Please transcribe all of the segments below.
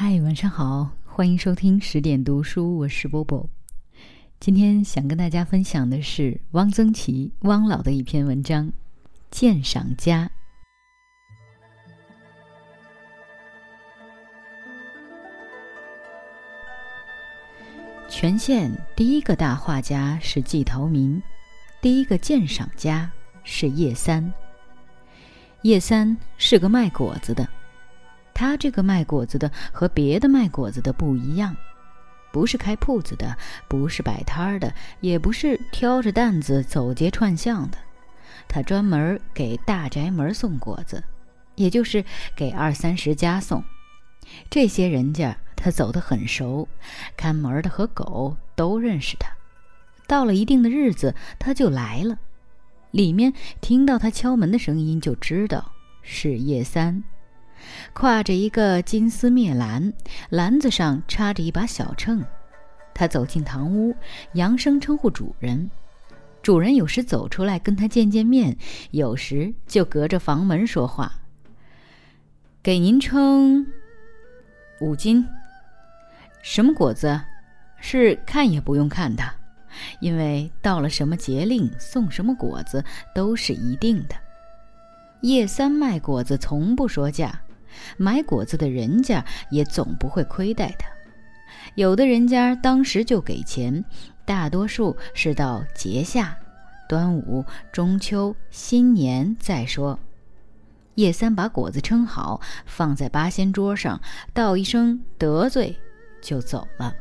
嗨，晚上好，欢迎收听十点读书，我是波波。今天想跟大家分享的是汪曾祺汪老的一篇文章《鉴赏家》。全县第一个大画家是季陶民，第一个鉴赏家是叶三。叶三是个卖果子的。他这个卖果子的和别的卖果子的不一样，不是开铺子的，不是摆摊儿的，也不是挑着担子走街串巷的。他专门给大宅门送果子，也就是给二三十家送。这些人家他走得很熟，看门的和狗都认识他。到了一定的日子，他就来了。里面听到他敲门的声音，就知道是叶三。挎着一个金丝篾篮，篮子上插着一把小秤。他走进堂屋，扬声称呼主人。主人有时走出来跟他见见面，有时就隔着房门说话。给您称五斤。什么果子？是看也不用看的，因为到了什么节令送什么果子都是一定的。叶三卖果子从不说价。买果子的人家也总不会亏待他，有的人家当时就给钱，大多数是到节下、端午、中秋、新年再说。叶三把果子称好，放在八仙桌上，道一声得罪，就走了。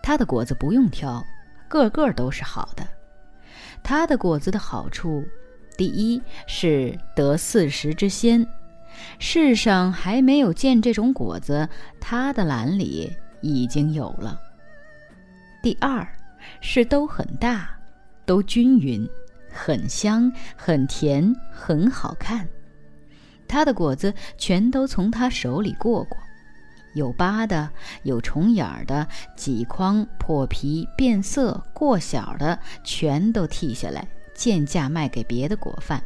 他的果子不用挑，个个都是好的。他的果子的好处，第一是得四时之鲜。世上还没有见这种果子，他的篮里已经有了。第二，是都很大，都均匀，很香，很甜，很好看。他的果子全都从他手里过过，有疤的，有虫眼儿的，几筐破皮变色过小的，全都剔下来，贱价卖给别的果贩。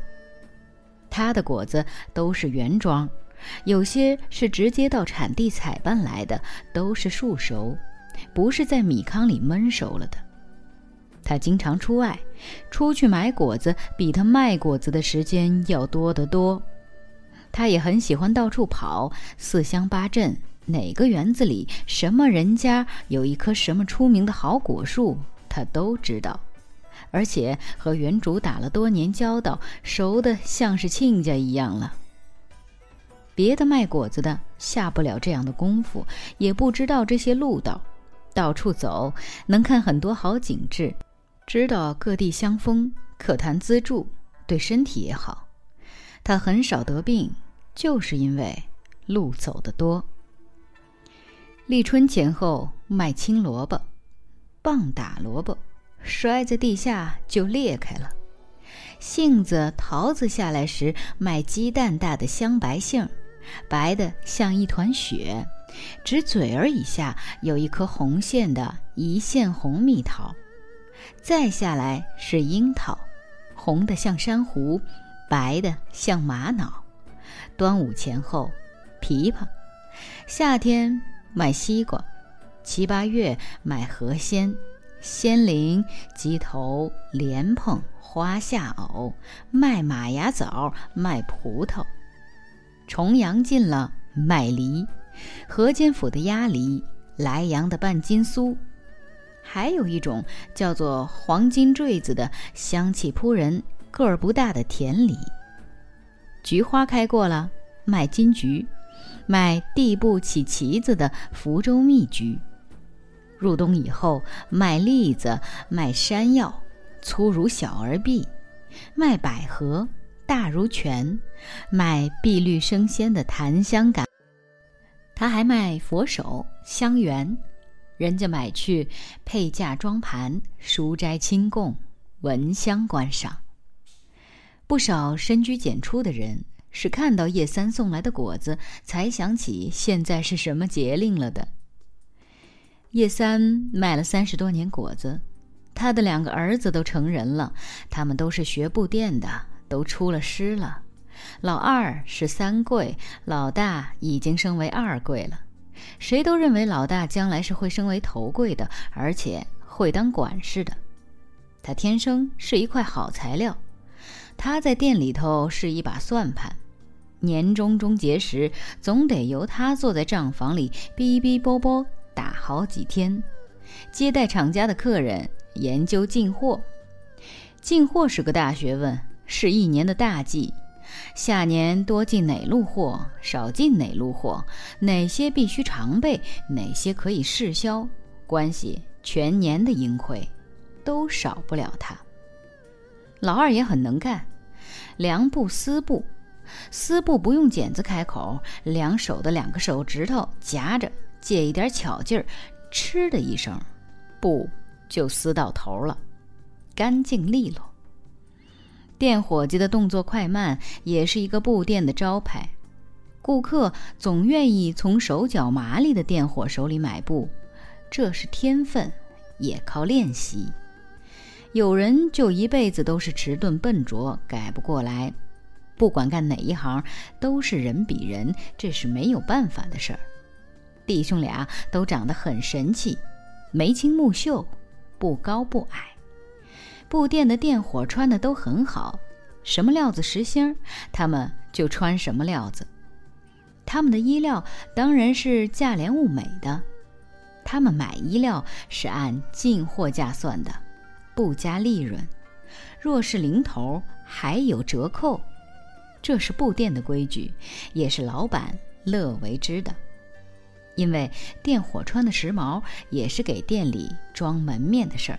他的果子都是原装，有些是直接到产地采办来的，都是树熟，不是在米糠里焖熟了的。他经常出外，出去买果子比他卖果子的时间要多得多。他也很喜欢到处跑，四乡八镇，哪个园子里什么人家有一棵什么出名的好果树，他都知道。而且和原主打了多年交道，熟的像是亲家一样了。别的卖果子的下不了这样的功夫，也不知道这些路道，到处走能看很多好景致，知道各地乡风，可谈资助，对身体也好。他很少得病，就是因为路走得多。立春前后卖青萝卜，棒打萝卜。摔在地下就裂开了。杏子、桃子下来时，卖鸡蛋大的香白杏，白的像一团雪，只嘴儿以下有一颗红线的一线红蜜桃。再下来是樱桃，红的像珊瑚，白的像玛瑙。端午前后，枇杷。夏天卖西瓜，七八月卖河鲜。仙灵、鸡头、莲蓬、花下藕，卖马牙枣，卖葡萄。重阳近了，卖梨，河间府的鸭梨，莱阳的半斤酥。还有一种叫做黄金坠子的，香气扑人，个儿不大的甜梨。菊花开过了，卖金菊，卖地不起旗子的福州蜜菊。入冬以后，卖栗子，卖山药，粗如小儿臂；卖百合，大如拳；卖碧绿生鲜的檀香杆。他还卖佛手、香橼，人家买去配架装盘，书斋清供，闻香观赏。不少深居简出的人，是看到叶三送来的果子，才想起现在是什么节令了的。叶三卖了三十多年果子，他的两个儿子都成人了，他们都是学布店的，都出了师了。老二是三贵，老大已经升为二贵了。谁都认为老大将来是会升为头柜的，而且会当管事的。他天生是一块好材料。他在店里头是一把算盘，年终终结时总得由他坐在账房里哔哔啵啵打好几天，接待厂家的客人，研究进货。进货是个大学问，是一年的大计。下年多进哪路货，少进哪路货，哪些必须常备，哪些可以试销，关系全年的盈亏，都少不了他。老二也很能干，量布丝布，丝布不用剪子开口，两手的两个手指头夹着，借一点巧劲儿，嗤的一声，布就撕到头了，干净利落。店伙计的动作快慢也是一个布店的招牌，顾客总愿意从手脚麻利的店伙手里买布，这是天分，也靠练习。有人就一辈子都是迟钝笨拙，改不过来。不管干哪一行，都是人比人，这是没有办法的事儿。弟兄俩都长得很神气，眉清目秀，不高不矮。布店的店伙穿的都很好，什么料子实心儿，他们就穿什么料子。他们的衣料当然是价廉物美的，他们买衣料是按进货价算的。不加利润，若是零头还有折扣，这是布店的规矩，也是老板乐为之的。因为店伙穿的时髦，也是给店里装门面的事儿。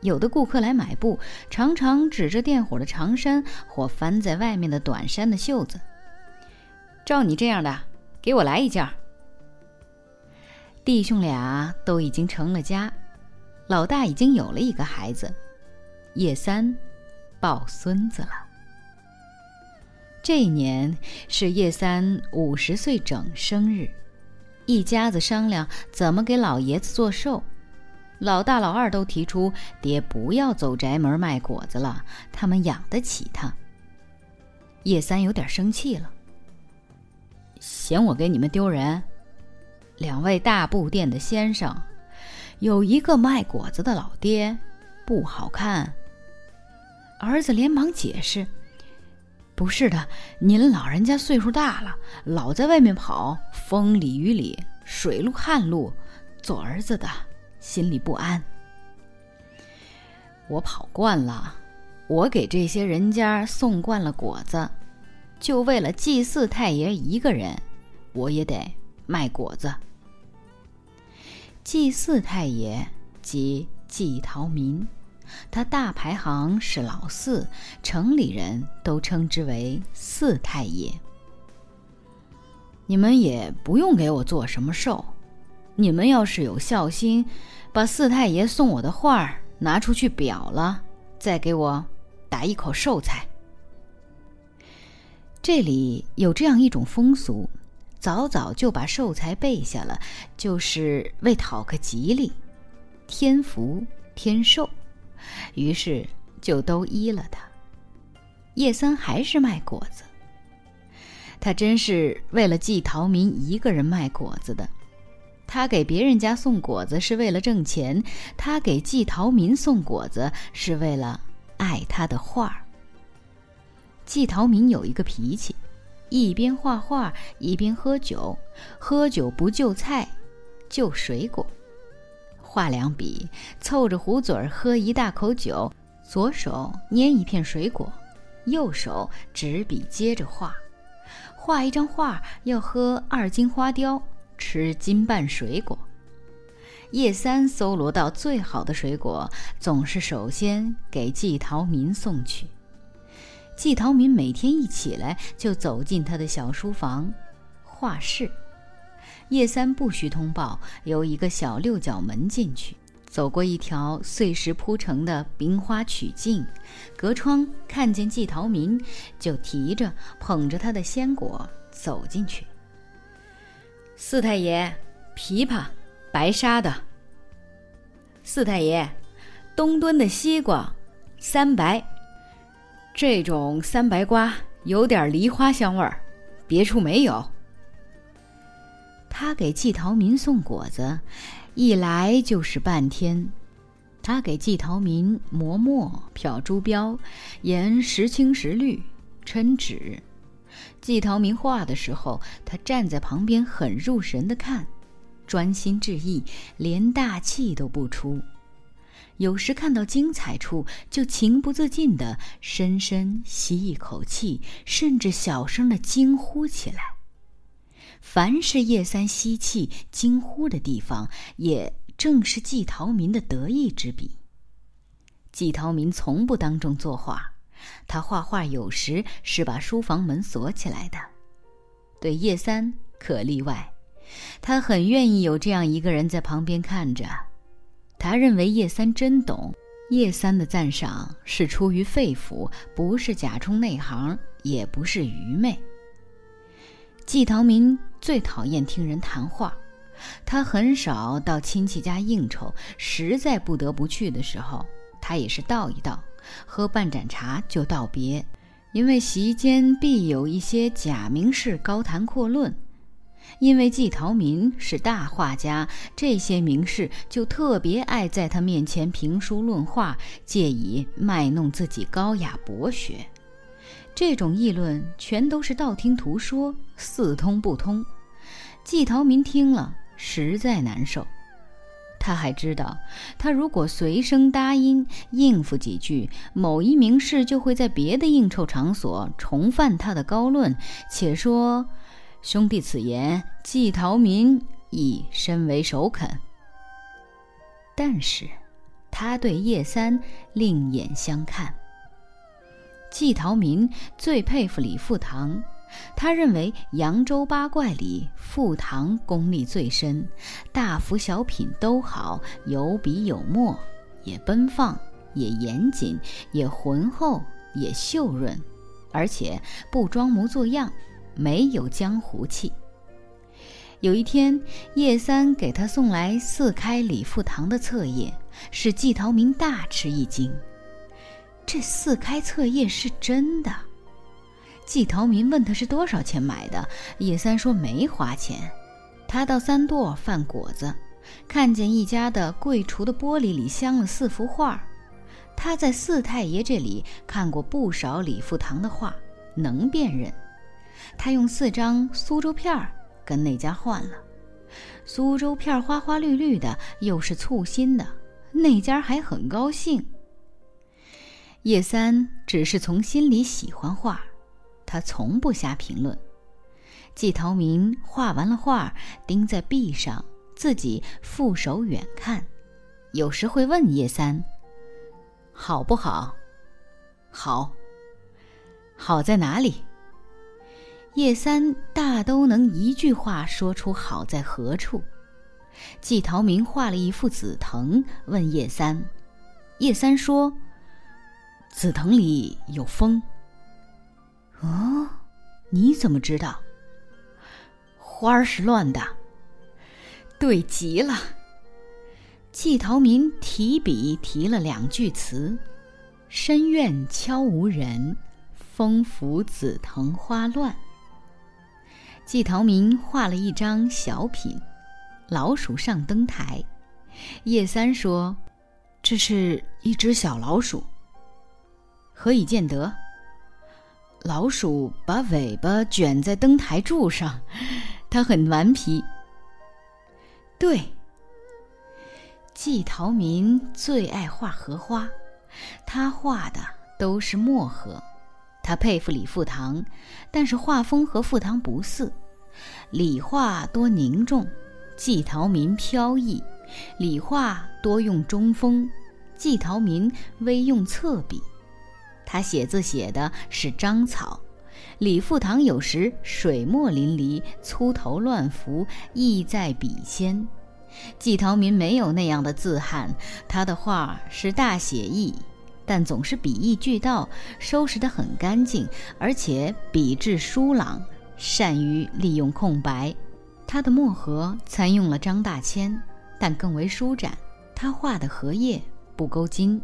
有的顾客来买布，常常指着店伙的长衫或翻在外面的短衫的袖子：“照你这样的，给我来一件。”弟兄俩都已经成了家。老大已经有了一个孩子，叶三抱孙子了。这一年是叶三五十岁整生日，一家子商量怎么给老爷子做寿。老大、老二都提出，爹不要走宅门卖果子了，他们养得起他。叶三有点生气了，嫌我给你们丢人？两位大布店的先生。有一个卖果子的老爹，不好看。儿子连忙解释：“不是的，您老人家岁数大了，老在外面跑，风里雨里，水路旱路，做儿子的心里不安。我跑惯了，我给这些人家送惯了果子，就为了祭祀太爷一个人，我也得卖果子。”祭祀太爷即季陶民，他大排行是老四，城里人都称之为四太爷。你们也不用给我做什么寿，你们要是有孝心，把四太爷送我的画拿出去裱了，再给我打一口寿菜。这里有这样一种风俗。早早就把寿材备下了，就是为讨个吉利，添福添寿。于是就都依了他。叶三还是卖果子，他真是为了季陶民一个人卖果子的。他给别人家送果子是为了挣钱，他给季陶民送果子是为了爱他的画。季陶民有一个脾气。一边画画一边喝酒，喝酒不就菜，就水果。画两笔，凑着壶嘴儿喝一大口酒，左手捏一片水果，右手执笔接着画。画一张画要喝二斤花雕，吃斤半水果。叶三搜罗到最好的水果，总是首先给季陶民送去。季陶民每天一起来就走进他的小书房，画室。叶三不需通报，由一个小六角门进去，走过一条碎石铺成的冰花曲径，隔窗看见季陶民，就提着捧着他的鲜果走进去。四太爷，枇杷，白沙的。四太爷，东墩的西瓜，三白。这种三白瓜有点梨花香味儿，别处没有。他给季陶民送果子，一来就是半天。他给季陶民磨墨、漂朱标、研时青时绿、抻纸。季陶民画的时候，他站在旁边很入神的看，专心致意，连大气都不出。有时看到精彩处，就情不自禁地深深吸一口气，甚至小声地惊呼起来。凡是叶三吸气、惊呼的地方，也正是季陶民的得意之笔。季陶民从不当众作画，他画画有时是把书房门锁起来的。对叶三可例外，他很愿意有这样一个人在旁边看着。他认为叶三真懂，叶三的赞赏是出于肺腑，不是假充内行，也不是愚昧。季陶民最讨厌听人谈话，他很少到亲戚家应酬，实在不得不去的时候，他也是道一道，喝半盏茶就道别，因为席间必有一些假名士高谈阔论。因为季陶民是大画家，这些名士就特别爱在他面前评书论画，借以卖弄自己高雅博学。这种议论全都是道听途说，似通不通。季陶民听了实在难受。他还知道，他如果随声答应应付几句，某一名士就会在别的应酬场所重犯他的高论，且说。兄弟，此言季陶民亦深为首肯。但是，他对叶三另眼相看。季陶民最佩服李富堂，他认为扬州八怪里富堂功力最深，大幅小品都好，有笔有墨，也奔放，也严谨，也浑厚，也秀润，而且不装模作样。没有江湖气。有一天，叶三给他送来四开李富堂的册页，使季陶民大吃一惊。这四开册页是真的。季陶民问他是多少钱买的，叶三说没花钱。他到三垛贩果子，看见一家的柜橱的玻璃里镶了四幅画。他在四太爷这里看过不少李富堂的画，能辨认。他用四张苏州片儿跟那家换了，苏州片花花绿绿的，又是簇新的，那家还很高兴。叶三只是从心里喜欢画，他从不瞎评论。季陶民画完了画，钉在壁上，自己负手远看，有时会问叶三：“好不好？好，好在哪里？”叶三大都能一句话说出好在何处。季陶民画了一幅紫藤，问叶三。叶三说：“紫藤里有风。”哦，你怎么知道？花儿是乱的。对极了。季陶民提笔提了两句词：“深院悄无人，风拂紫藤花乱。”季陶民画了一张小品，老鼠上灯台。叶三说：“这是一只小老鼠。何以见得？老鼠把尾巴卷在灯台柱上，它很顽皮。”对。季陶民最爱画荷花，他画的都是墨荷。他佩服李富堂，但是画风和富堂不似。李画多凝重，季陶民飘逸；李画多用中锋，季陶民微用侧笔。他写字写的是章草，李富堂有时水墨淋漓，粗头乱服，意在笔先。季陶民没有那样的字汉，他的画是大写意。但总是笔意俱到，收拾得很干净，而且笔致疏朗，善于利用空白。他的墨荷参用了张大千，但更为舒展。他画的荷叶不勾筋，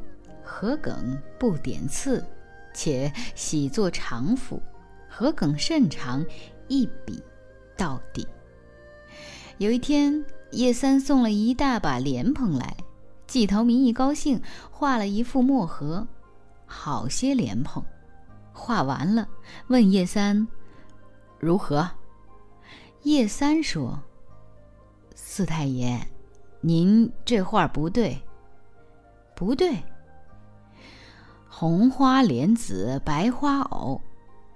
荷梗不点刺，且喜作长幅，荷梗甚长，一笔到底。有一天，叶三送了一大把莲蓬来，季陶明一高兴，画了一幅墨盒，好些莲蓬。画完了，问叶三：“如何？”叶三说：“四太爷，您这画不对，不对。红花莲子白花藕，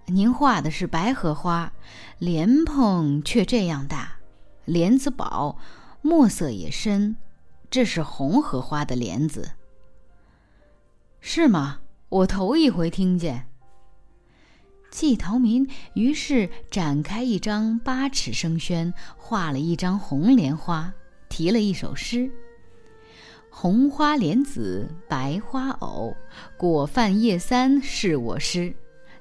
您画的是白荷花，莲蓬却这样大。”莲子薄，墨色也深，这是红荷花的莲子，是吗？我头一回听见。季陶民于是展开一张八尺生宣，画了一张红莲花，题了一首诗：“红花莲子白花藕，果饭叶三是我师。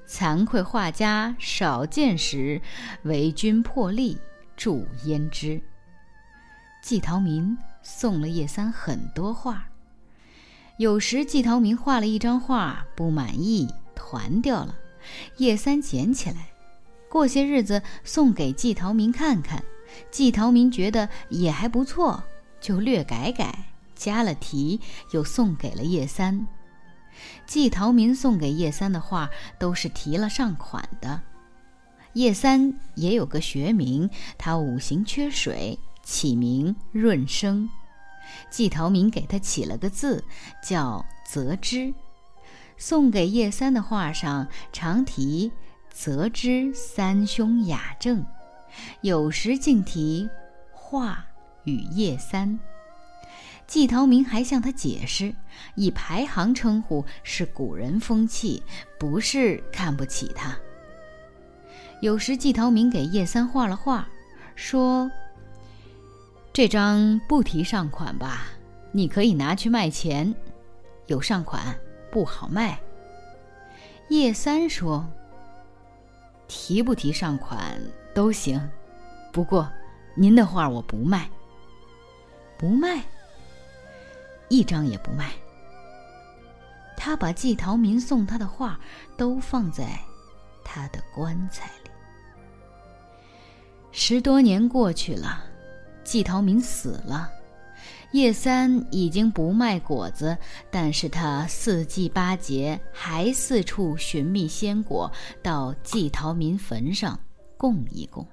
惭愧画家少见时，为君破例。”祝胭脂。季陶民送了叶三很多画。有时季陶民画了一张画不满意，团掉了，叶三捡起来，过些日子送给季陶民看看。季陶民觉得也还不错，就略改改，加了题，又送给了叶三。季陶民送给叶三的画都是题了上款的。叶三也有个学名，他五行缺水，起名润生。季陶明给他起了个字，叫泽之。送给叶三的画上常题“泽之三兄雅正”，有时竟题“画与叶三”。季陶明还向他解释，以排行称呼是古人风气，不是看不起他。有时季陶明给叶三画了画，说：“这张不提上款吧，你可以拿去卖钱。有上款不好卖。”叶三说：“提不提上款都行，不过您的画我不卖，不卖，一张也不卖。”他把季陶民送他的画都放在他的棺材里。十多年过去了，季陶民死了，叶三已经不卖果子，但是他四季八节还四处寻觅鲜果，到季陶民坟上供一供。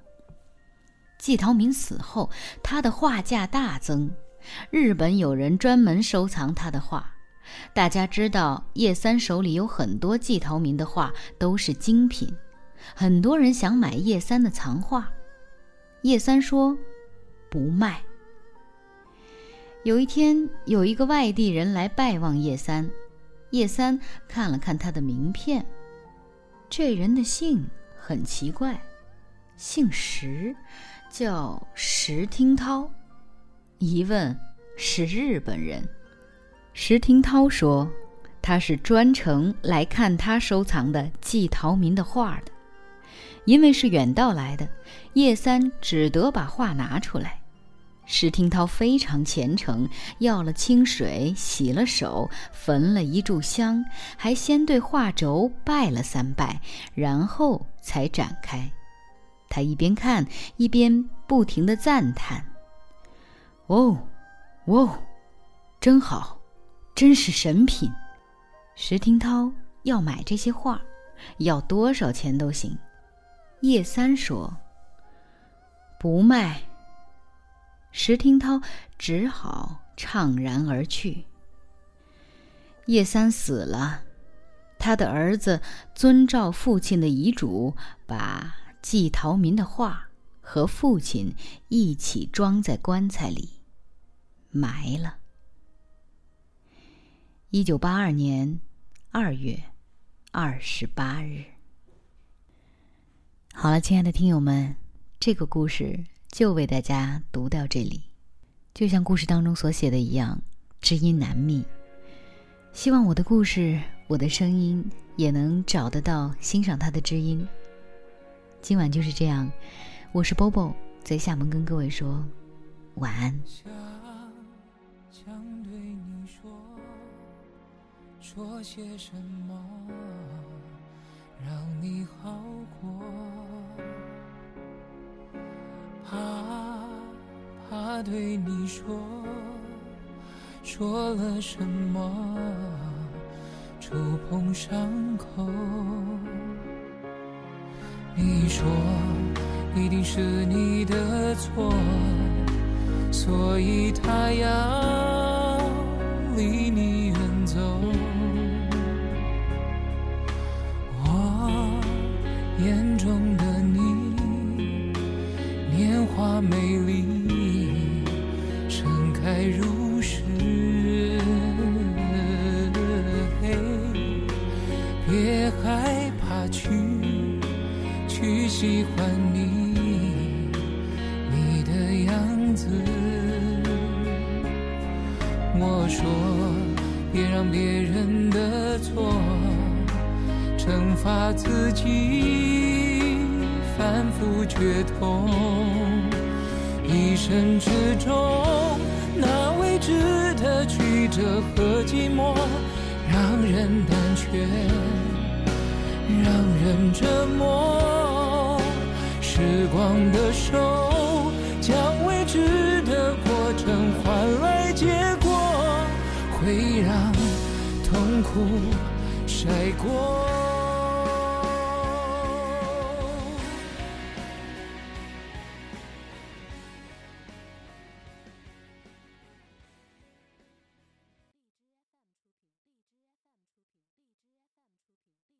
季陶民死后，他的画价大增，日本有人专门收藏他的画。大家知道叶三手里有很多季陶民的画，都是精品，很多人想买叶三的藏画。叶三说：“不卖。”有一天，有一个外地人来拜望叶三，叶三看了看他的名片，这人的姓很奇怪，姓石，叫石听涛。一问，是日本人。石听涛说：“他是专程来看他收藏的季陶民的画的。”因为是远道来的，叶三只得把画拿出来。石听涛非常虔诚，要了清水洗了手，焚了一炷香，还先对画轴拜了三拜，然后才展开。他一边看一边不停地赞叹：“哦，哦，真好，真是神品。”石听涛要买这些画，要多少钱都行。叶三说：“不卖。”石听涛只好怅然而去。叶三死了，他的儿子遵照父亲的遗嘱，把季陶民的画和父亲一起装在棺材里，埋了。一九八二年二月二十八日。好了，亲爱的听友们，这个故事就为大家读到这里。就像故事当中所写的一样，知音难觅。希望我的故事，我的声音也能找得到欣赏它的知音。今晚就是这样，我是 Bobo，在厦门跟各位说晚安。说些什么让你好过？怕怕对你说，说了什么，触碰伤口。你说一定是你的错，所以他要一生之中，那未知的曲折和寂寞，让人胆怯，让人折磨。时光的手，将未知的过程换来结果，会让痛苦晒过。